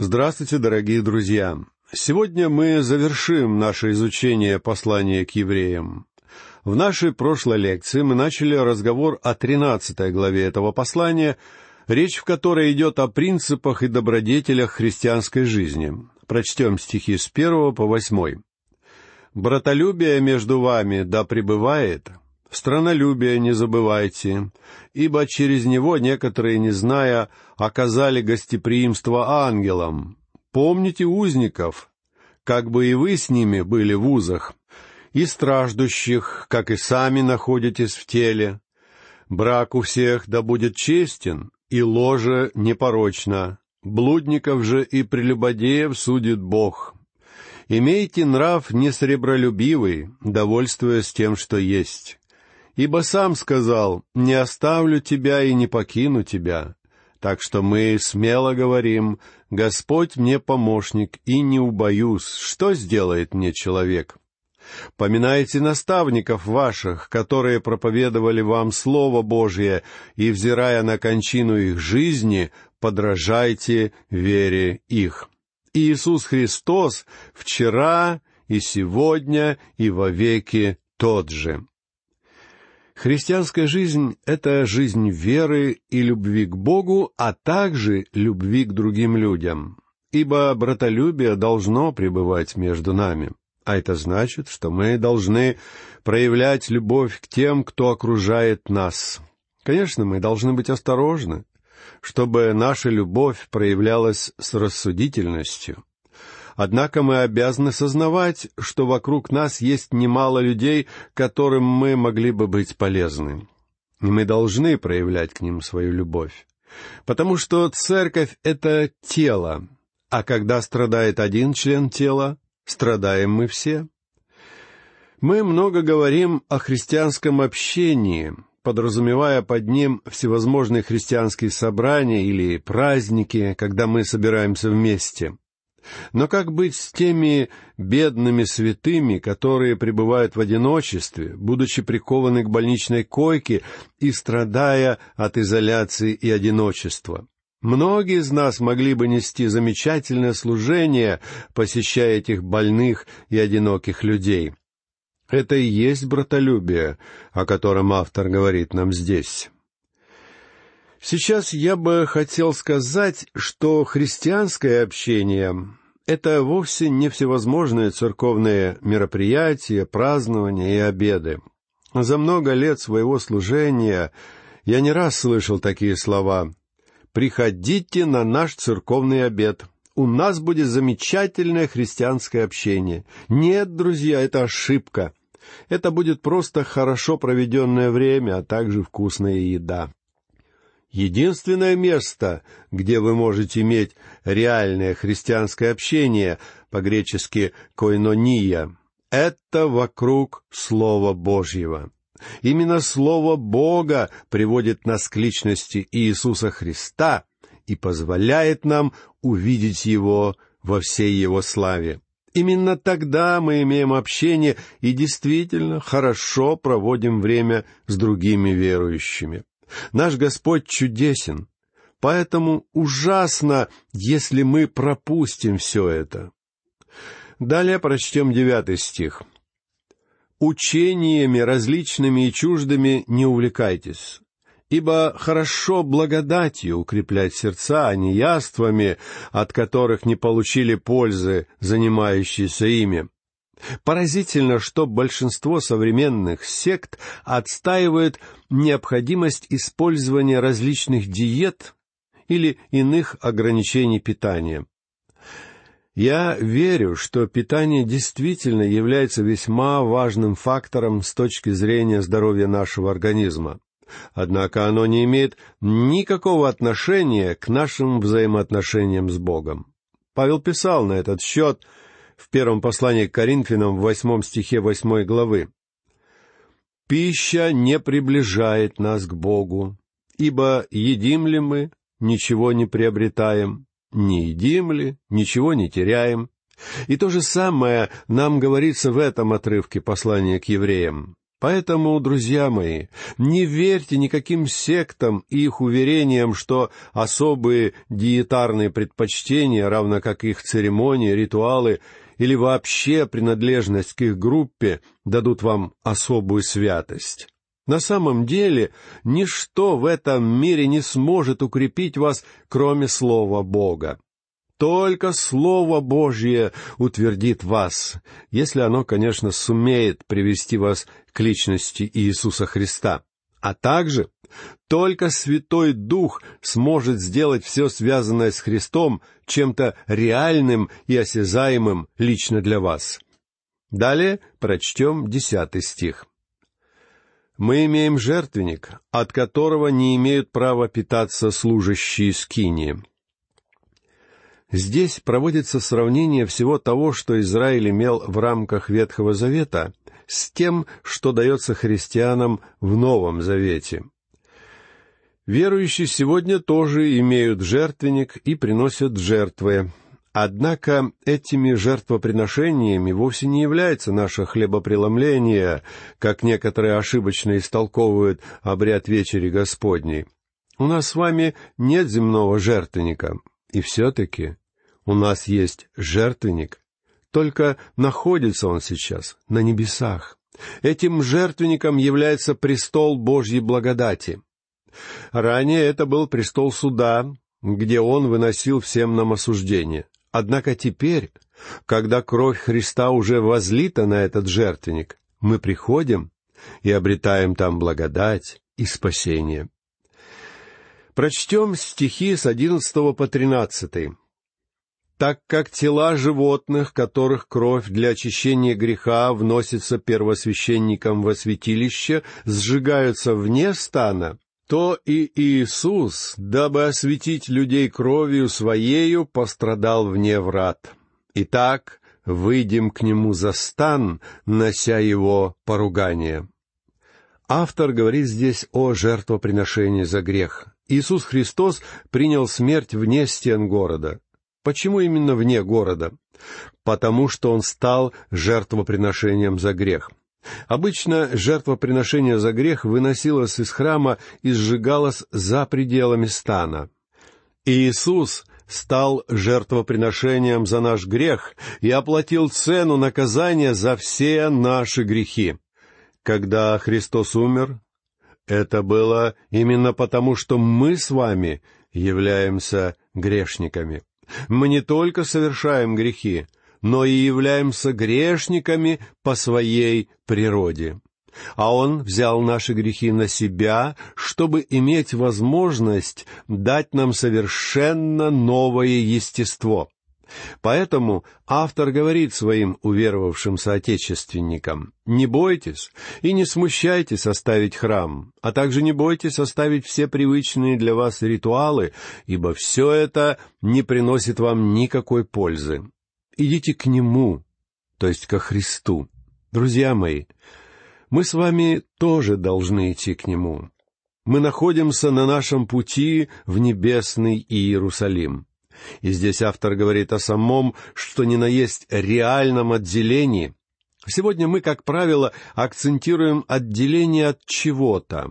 Здравствуйте, дорогие друзья! Сегодня мы завершим наше изучение послания к евреям. В нашей прошлой лекции мы начали разговор о тринадцатой главе этого послания, речь в которой идет о принципах и добродетелях христианской жизни. Прочтем стихи с первого по восьмой. «Братолюбие между вами да пребывает, Странолюбие не забывайте, ибо через него некоторые, не зная, оказали гостеприимство ангелам. Помните узников, как бы и вы с ними были в узах, и страждущих, как и сами находитесь в теле. Брак у всех да будет честен, и ложе непорочно. Блудников же и прелюбодеев судит Бог. Имейте нрав несребролюбивый, довольствуясь тем, что есть Ибо сам сказал, «Не оставлю тебя и не покину тебя». Так что мы смело говорим, «Господь мне помощник, и не убоюсь, что сделает мне человек?» Поминайте наставников ваших, которые проповедовали вам Слово Божье, и, взирая на кончину их жизни, подражайте вере их. Иисус Христос вчера и сегодня и вовеки тот же. Христианская жизнь — это жизнь веры и любви к Богу, а также любви к другим людям. Ибо братолюбие должно пребывать между нами. А это значит, что мы должны проявлять любовь к тем, кто окружает нас. Конечно, мы должны быть осторожны, чтобы наша любовь проявлялась с рассудительностью. Однако мы обязаны сознавать, что вокруг нас есть немало людей, которым мы могли бы быть полезны. И мы должны проявлять к ним свою любовь. Потому что церковь — это тело, а когда страдает один член тела, страдаем мы все. Мы много говорим о христианском общении, подразумевая под ним всевозможные христианские собрания или праздники, когда мы собираемся вместе. Но как быть с теми бедными святыми, которые пребывают в одиночестве, будучи прикованы к больничной койке и страдая от изоляции и одиночества? Многие из нас могли бы нести замечательное служение, посещая этих больных и одиноких людей. Это и есть братолюбие, о котором автор говорит нам здесь. Сейчас я бы хотел сказать, что христианское общение — это вовсе не всевозможные церковные мероприятия, празднования и обеды. За много лет своего служения я не раз слышал такие слова «Приходите на наш церковный обед», у нас будет замечательное христианское общение. Нет, друзья, это ошибка. Это будет просто хорошо проведенное время, а также вкусная еда. Единственное место, где вы можете иметь реальное христианское общение, по-гречески «койнония», это вокруг Слова Божьего. Именно Слово Бога приводит нас к личности Иисуса Христа и позволяет нам увидеть Его во всей Его славе. Именно тогда мы имеем общение и действительно хорошо проводим время с другими верующими. Наш Господь чудесен, поэтому ужасно, если мы пропустим все это. Далее прочтем девятый стих. «Учениями различными и чуждыми не увлекайтесь, ибо хорошо благодатью укреплять сердца, а не яствами, от которых не получили пользы занимающиеся ими. Поразительно, что большинство современных сект отстаивает необходимость использования различных диет или иных ограничений питания. Я верю, что питание действительно является весьма важным фактором с точки зрения здоровья нашего организма. Однако оно не имеет никакого отношения к нашим взаимоотношениям с Богом. Павел писал на этот счет – в первом послании к Коринфянам в восьмом стихе восьмой главы. «Пища не приближает нас к Богу, ибо едим ли мы, ничего не приобретаем, не едим ли, ничего не теряем». И то же самое нам говорится в этом отрывке послания к евреям. Поэтому, друзья мои, не верьте никаким сектам и их уверениям, что особые диетарные предпочтения, равно как их церемонии, ритуалы или вообще принадлежность к их группе дадут вам особую святость. На самом деле, ничто в этом мире не сможет укрепить вас, кроме Слова Бога. Только Слово Божье утвердит вас, если оно, конечно, сумеет привести вас к личности Иисуса Христа. А также только Святой Дух сможет сделать все связанное с Христом чем-то реальным и осязаемым лично для вас. Далее прочтем десятый стих. «Мы имеем жертвенник, от которого не имеют права питаться служащие скинии». Здесь проводится сравнение всего того, что Израиль имел в рамках Ветхого Завета, с тем, что дается христианам в Новом Завете. Верующие сегодня тоже имеют жертвенник и приносят жертвы. Однако этими жертвоприношениями вовсе не является наше хлебопреломление, как некоторые ошибочно истолковывают обряд вечери Господней. У нас с вами нет земного жертвенника, и все-таки у нас есть жертвенник, только находится он сейчас на небесах. Этим жертвенником является престол Божьей благодати. Ранее это был престол суда, где он выносил всем нам осуждение. Однако теперь, когда кровь Христа уже возлита на этот жертвенник, мы приходим и обретаем там благодать и спасение. Прочтем стихи с одиннадцатого по тринадцатый. «Так как тела животных, которых кровь для очищения греха вносится первосвященником во святилище, сжигаются вне стана, то и Иисус, дабы осветить людей кровью Своею, пострадал вне врат. Итак, выйдем к Нему за стан, нося Его поругание». Автор говорит здесь о жертвоприношении за грех. Иисус Христос принял смерть вне стен города. Почему именно вне города? Потому что он стал жертвоприношением за грех. Обычно жертвоприношение за грех выносилось из храма и сжигалось за пределами стана. Иисус стал жертвоприношением за наш грех и оплатил цену наказания за все наши грехи. Когда Христос умер, это было именно потому, что мы с вами являемся грешниками. Мы не только совершаем грехи, но и являемся грешниками по своей природе. А Он взял наши грехи на себя, чтобы иметь возможность дать нам совершенно новое естество. Поэтому автор говорит своим уверовавшим соотечественникам, «Не бойтесь и не смущайтесь оставить храм, а также не бойтесь оставить все привычные для вас ритуалы, ибо все это не приносит вам никакой пользы. Идите к Нему, то есть ко Христу. Друзья мои, мы с вами тоже должны идти к Нему. Мы находимся на нашем пути в небесный Иерусалим. И здесь автор говорит о самом, что ни на есть реальном отделении. Сегодня мы, как правило, акцентируем отделение от чего-то.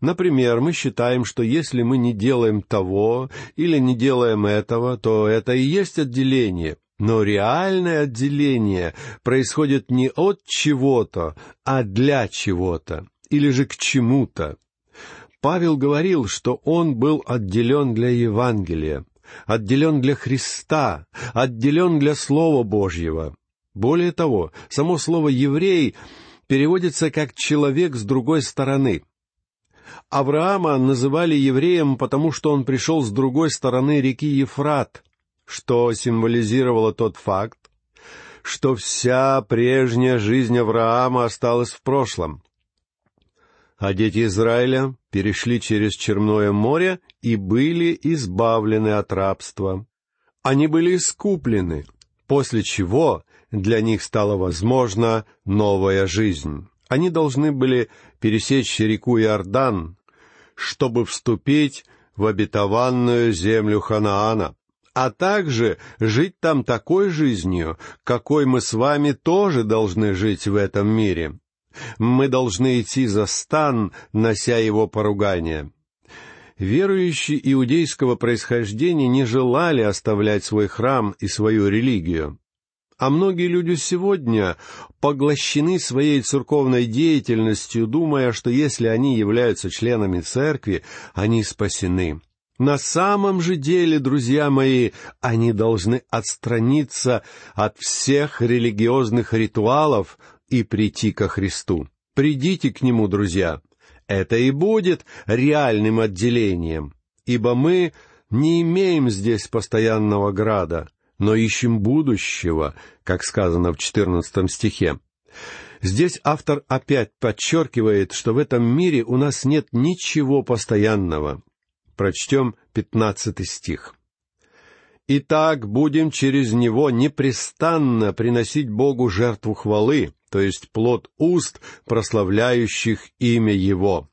Например, мы считаем, что если мы не делаем того или не делаем этого, то это и есть отделение. Но реальное отделение происходит не от чего-то, а для чего-то, или же к чему-то. Павел говорил, что он был отделен для Евангелия отделен для Христа, отделен для Слова Божьего. Более того, само слово «еврей» переводится как «человек с другой стороны». Авраама называли евреем, потому что он пришел с другой стороны реки Ефрат, что символизировало тот факт, что вся прежняя жизнь Авраама осталась в прошлом а дети Израиля перешли через Черное море и были избавлены от рабства. Они были искуплены, после чего для них стала возможна новая жизнь. Они должны были пересечь реку Иордан, чтобы вступить в обетованную землю Ханаана, а также жить там такой жизнью, какой мы с вами тоже должны жить в этом мире. Мы должны идти за стан, нося его поругание. Верующие иудейского происхождения не желали оставлять свой храм и свою религию. А многие люди сегодня поглощены своей церковной деятельностью, думая, что если они являются членами церкви, они спасены. На самом же деле, друзья мои, они должны отстраниться от всех религиозных ритуалов и прийти ко Христу. Придите к Нему, друзья. Это и будет реальным отделением, ибо мы не имеем здесь постоянного града, но ищем будущего, как сказано в четырнадцатом стихе. Здесь автор опять подчеркивает, что в этом мире у нас нет ничего постоянного. Прочтем пятнадцатый стих. «Итак, будем через него непрестанно приносить Богу жертву хвалы, то есть плод уст, прославляющих имя Его».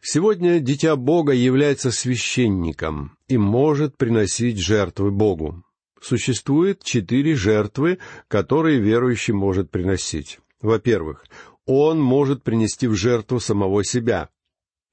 Сегодня дитя Бога является священником и может приносить жертвы Богу. Существует четыре жертвы, которые верующий может приносить. Во-первых, он может принести в жертву самого себя.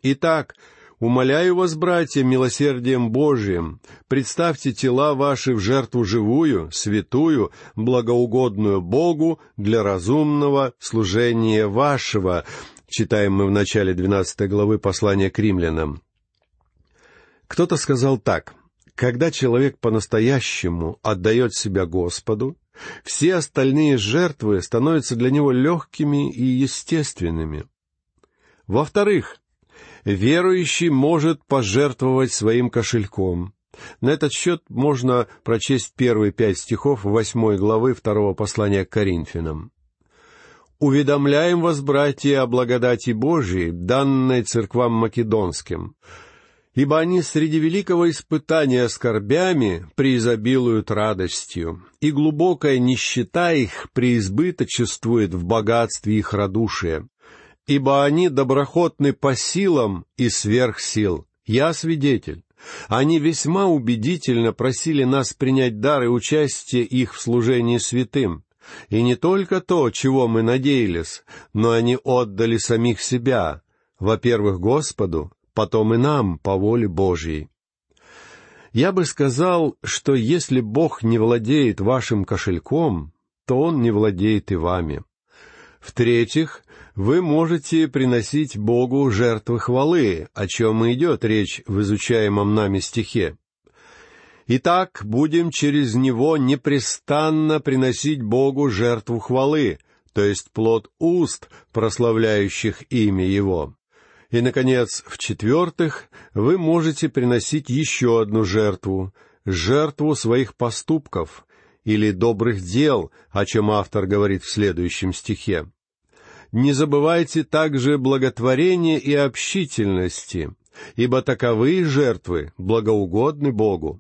Итак, умоляю вас, братья, милосердием Божиим, представьте тела ваши в жертву живую, святую, благоугодную Богу для разумного служения вашего, читаем мы в начале двенадцатой главы послания к римлянам. Кто-то сказал так — когда человек по-настоящему отдает себя Господу, все остальные жертвы становятся для него легкими и естественными. Во-вторых, верующий может пожертвовать своим кошельком. На этот счет можно прочесть первые пять стихов восьмой главы второго послания к Коринфянам. «Уведомляем вас, братья, о благодати Божией, данной церквам македонским, ибо они среди великого испытания скорбями преизобилуют радостью, и глубокая нищета их преизбыточествует в богатстве их радушия. Ибо они доброхотны по силам и сверх сил. Я свидетель. Они весьма убедительно просили нас принять дар и участие их в служении святым. И не только то, чего мы надеялись, но они отдали самих себя, во-первых, Господу, потом и нам по воле Божьей. Я бы сказал, что если Бог не владеет вашим кошельком, то Он не владеет и вами. В-третьих, вы можете приносить Богу жертвы хвалы, о чем и идет речь в изучаемом нами стихе. Итак, будем через него непрестанно приносить Богу жертву хвалы, то есть плод уст, прославляющих имя Его. И, наконец, в-четвертых, вы можете приносить еще одну жертву, жертву своих поступков или добрых дел, о чем автор говорит в следующем стихе. Не забывайте также благотворения и общительности, ибо таковые жертвы благоугодны Богу.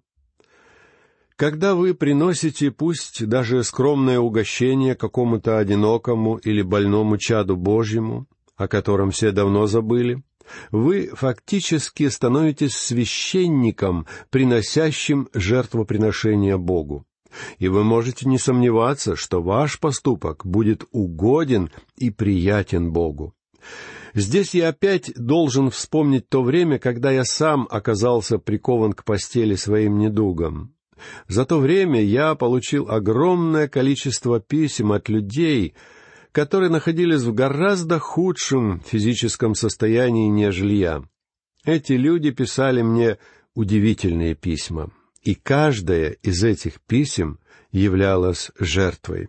Когда вы приносите пусть даже скромное угощение какому-то одинокому или больному чаду Божьему, о котором все давно забыли, вы фактически становитесь священником, приносящим жертвоприношение Богу. И вы можете не сомневаться, что ваш поступок будет угоден и приятен Богу. Здесь я опять должен вспомнить то время, когда я сам оказался прикован к постели своим недугом. За то время я получил огромное количество писем от людей, которые находились в гораздо худшем физическом состоянии, нежели я. Эти люди писали мне удивительные письма, и каждое из этих писем являлось жертвой.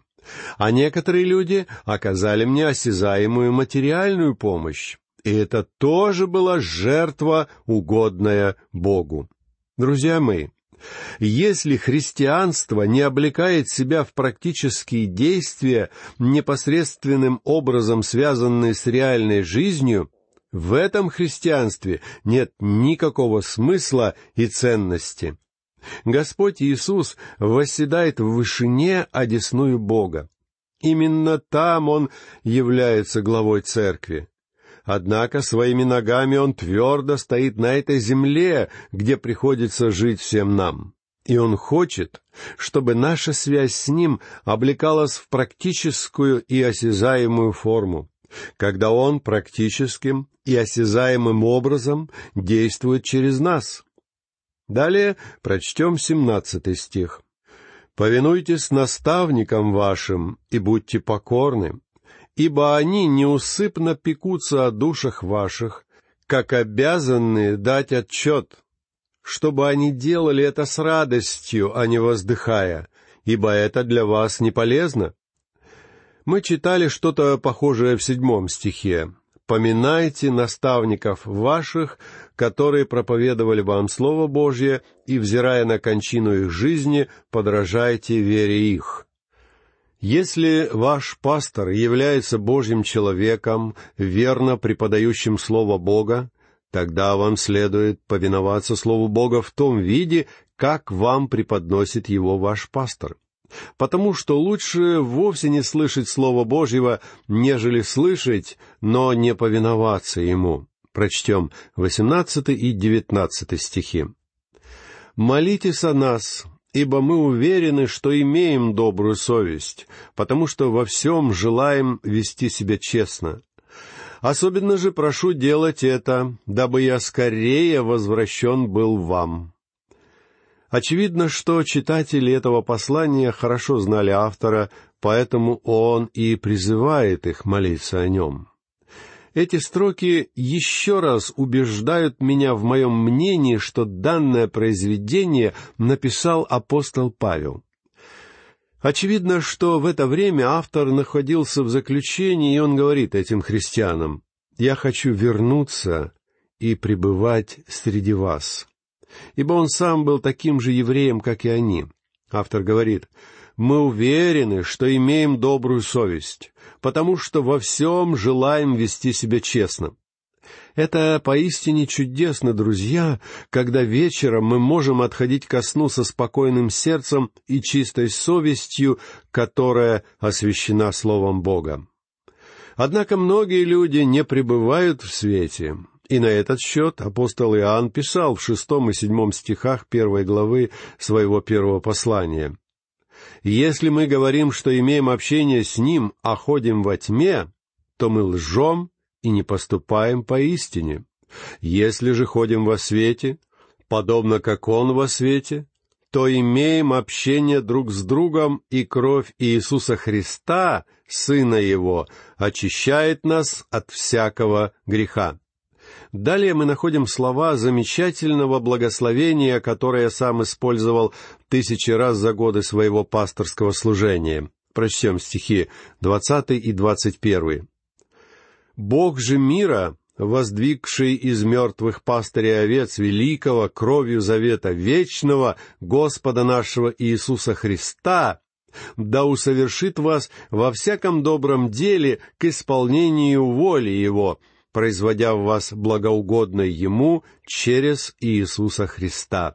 А некоторые люди оказали мне осязаемую материальную помощь, и это тоже была жертва, угодная Богу. Друзья мои, если христианство не облекает себя в практические действия, непосредственным образом связанные с реальной жизнью, в этом христианстве нет никакого смысла и ценности. Господь Иисус восседает в вышине, одесную Бога. Именно там Он является главой церкви. Однако своими ногами он твердо стоит на этой земле, где приходится жить всем нам. И он хочет, чтобы наша связь с ним облекалась в практическую и осязаемую форму. когда Он практическим и осязаемым образом действует через нас. Далее прочтем семнадцатый стих. «Повинуйтесь наставникам вашим и будьте покорны, ибо они неусыпно пекутся о душах ваших, как обязанные дать отчет, чтобы они делали это с радостью, а не воздыхая, ибо это для вас не полезно. Мы читали что-то похожее в седьмом стихе. «Поминайте наставников ваших, которые проповедовали вам Слово Божье, и, взирая на кончину их жизни, подражайте вере их». Если ваш пастор является Божьим человеком, верно преподающим Слово Бога, тогда вам следует повиноваться Слову Бога в том виде, как вам преподносит его ваш пастор потому что лучше вовсе не слышать Слова Божьего, нежели слышать, но не повиноваться Ему. Прочтем восемнадцатый и девятнадцатый стихи. «Молитесь о нас, ибо мы уверены, что имеем добрую совесть, потому что во всем желаем вести себя честно. Особенно же прошу делать это, дабы я скорее возвращен был вам». Очевидно, что читатели этого послания хорошо знали автора, поэтому он и призывает их молиться о нем. Эти строки еще раз убеждают меня в моем мнении, что данное произведение написал апостол Павел. Очевидно, что в это время автор находился в заключении, и он говорит этим христианам, «Я хочу вернуться и пребывать среди вас» ибо он сам был таким же евреем, как и они. Автор говорит, «Мы уверены, что имеем добрую совесть, потому что во всем желаем вести себя честно». Это поистине чудесно, друзья, когда вечером мы можем отходить ко сну со спокойным сердцем и чистой совестью, которая освящена Словом Бога. Однако многие люди не пребывают в свете, и на этот счет апостол Иоанн писал в шестом и седьмом стихах первой главы своего первого послания. «Если мы говорим, что имеем общение с Ним, а ходим во тьме, то мы лжем и не поступаем поистине. Если же ходим во свете, подобно как Он во свете, то имеем общение друг с другом, и кровь Иисуса Христа, Сына Его, очищает нас от всякого греха. Далее мы находим слова замечательного благословения, которое сам использовал тысячи раз за годы своего пасторского служения. Прочтем стихи двадцатый и двадцать первый. «Бог же мира, воздвигший из мертвых пастыря овец великого кровью завета вечного Господа нашего Иисуса Христа, да усовершит вас во всяком добром деле к исполнению воли Его, производя в вас благоугодное Ему через Иисуса Христа.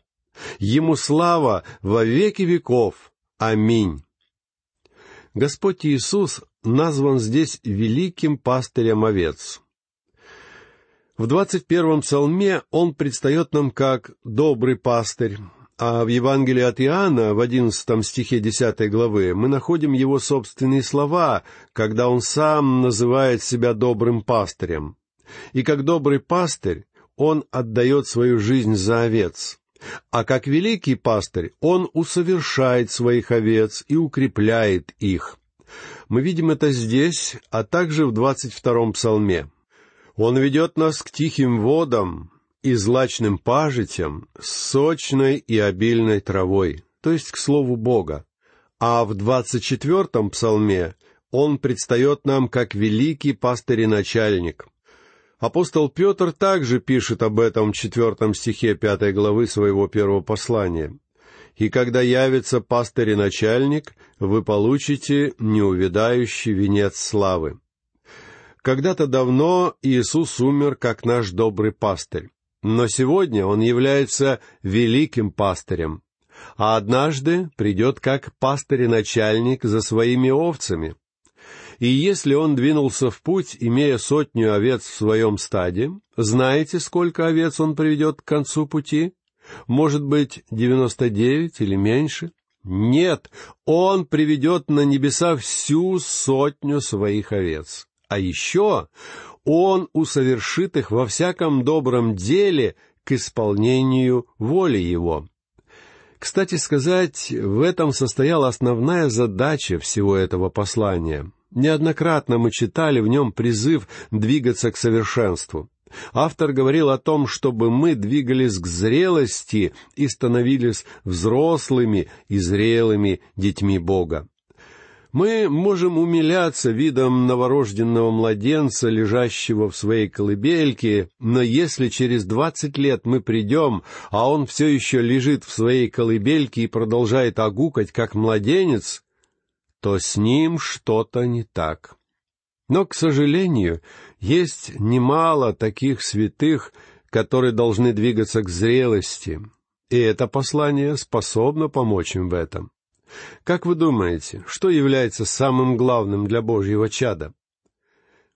Ему слава во веки веков. Аминь. Господь Иисус назван здесь великим пастырем овец. В двадцать первом псалме он предстает нам как добрый пастырь, а в Евангелии от Иоанна, в одиннадцатом стихе десятой главы, мы находим его собственные слова, когда он сам называет себя добрым пастырем. И как добрый пастырь, он отдает свою жизнь за овец. А как великий пастырь, он усовершает своих овец и укрепляет их. Мы видим это здесь, а также в двадцать втором псалме. Он ведет нас к тихим водам и злачным пажитям с сочной и обильной травой, то есть к слову Бога. А в двадцать четвертом псалме он предстает нам как великий пастырь и начальник, Апостол Петр также пишет об этом в четвертом стихе пятой главы своего первого послания. «И когда явится пастырь и начальник, вы получите неувядающий венец славы». Когда-то давно Иисус умер как наш добрый пастырь, но сегодня Он является великим пастырем, а однажды придет как пастырь и начальник за своими овцами. И если он двинулся в путь, имея сотню овец в своем стаде, знаете, сколько овец он приведет к концу пути? Может быть, девяносто девять или меньше? Нет, он приведет на небеса всю сотню своих овец. А еще Он усовершит их во всяком добром деле к исполнению воли Его. Кстати сказать, в этом состояла основная задача всего этого послания. Неоднократно мы читали в нем призыв двигаться к совершенству. Автор говорил о том, чтобы мы двигались к зрелости и становились взрослыми и зрелыми детьми Бога. Мы можем умиляться видом новорожденного младенца, лежащего в своей колыбельке, но если через двадцать лет мы придем, а он все еще лежит в своей колыбельке и продолжает огукать, как младенец, то с ним что-то не так. Но, к сожалению, есть немало таких святых, которые должны двигаться к зрелости, и это послание способно помочь им в этом. Как вы думаете, что является самым главным для Божьего чада?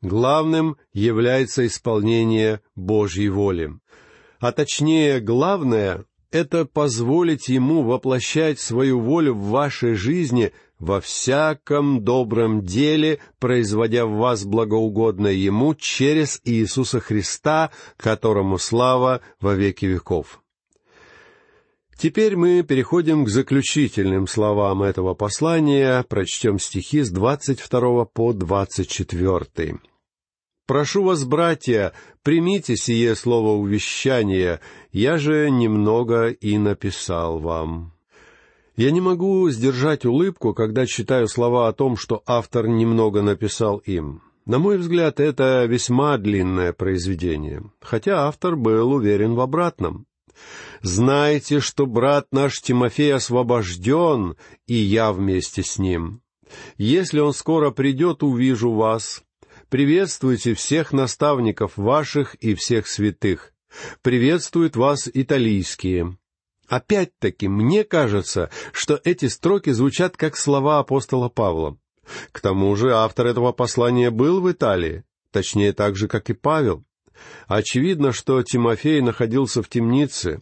Главным является исполнение Божьей воли. А точнее, главное — это позволить Ему воплощать свою волю в вашей жизни во всяком добром деле, производя в вас благоугодное Ему через Иисуса Христа, которому слава во веки веков. Теперь мы переходим к заключительным словам этого послания, прочтем стихи с 22 по 24. «Прошу вас, братья, примите сие слово увещания, я же немного и написал вам». Я не могу сдержать улыбку, когда читаю слова о том, что автор немного написал им. На мой взгляд, это весьма длинное произведение, хотя автор был уверен в обратном. Знайте, что брат наш Тимофей освобожден, и я вместе с ним. Если он скоро придет, увижу вас. Приветствуйте всех наставников ваших и всех святых. Приветствуют вас италийские. Опять-таки, мне кажется, что эти строки звучат как слова апостола Павла. К тому же автор этого послания был в Италии, точнее так же, как и Павел. Очевидно, что Тимофей находился в темнице,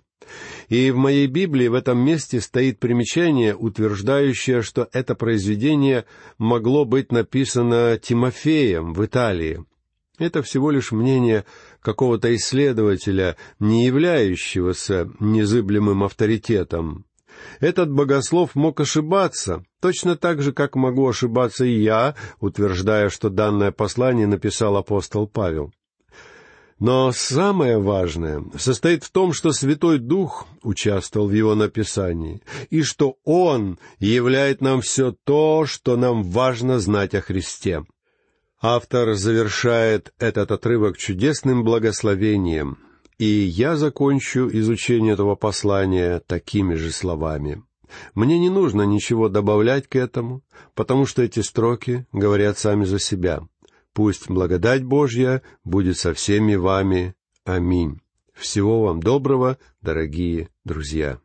и в моей Библии в этом месте стоит примечание, утверждающее, что это произведение могло быть написано Тимофеем в Италии. Это всего лишь мнение какого-то исследователя, не являющегося незыблемым авторитетом. Этот богослов мог ошибаться, точно так же, как могу ошибаться и я, утверждая, что данное послание написал апостол Павел. Но самое важное состоит в том, что Святой Дух участвовал в его написании, и что Он являет нам все то, что нам важно знать о Христе. Автор завершает этот отрывок чудесным благословением, и я закончу изучение этого послания такими же словами. Мне не нужно ничего добавлять к этому, потому что эти строки говорят сами за себя. Пусть благодать Божья будет со всеми вами. Аминь. Всего вам доброго, дорогие друзья.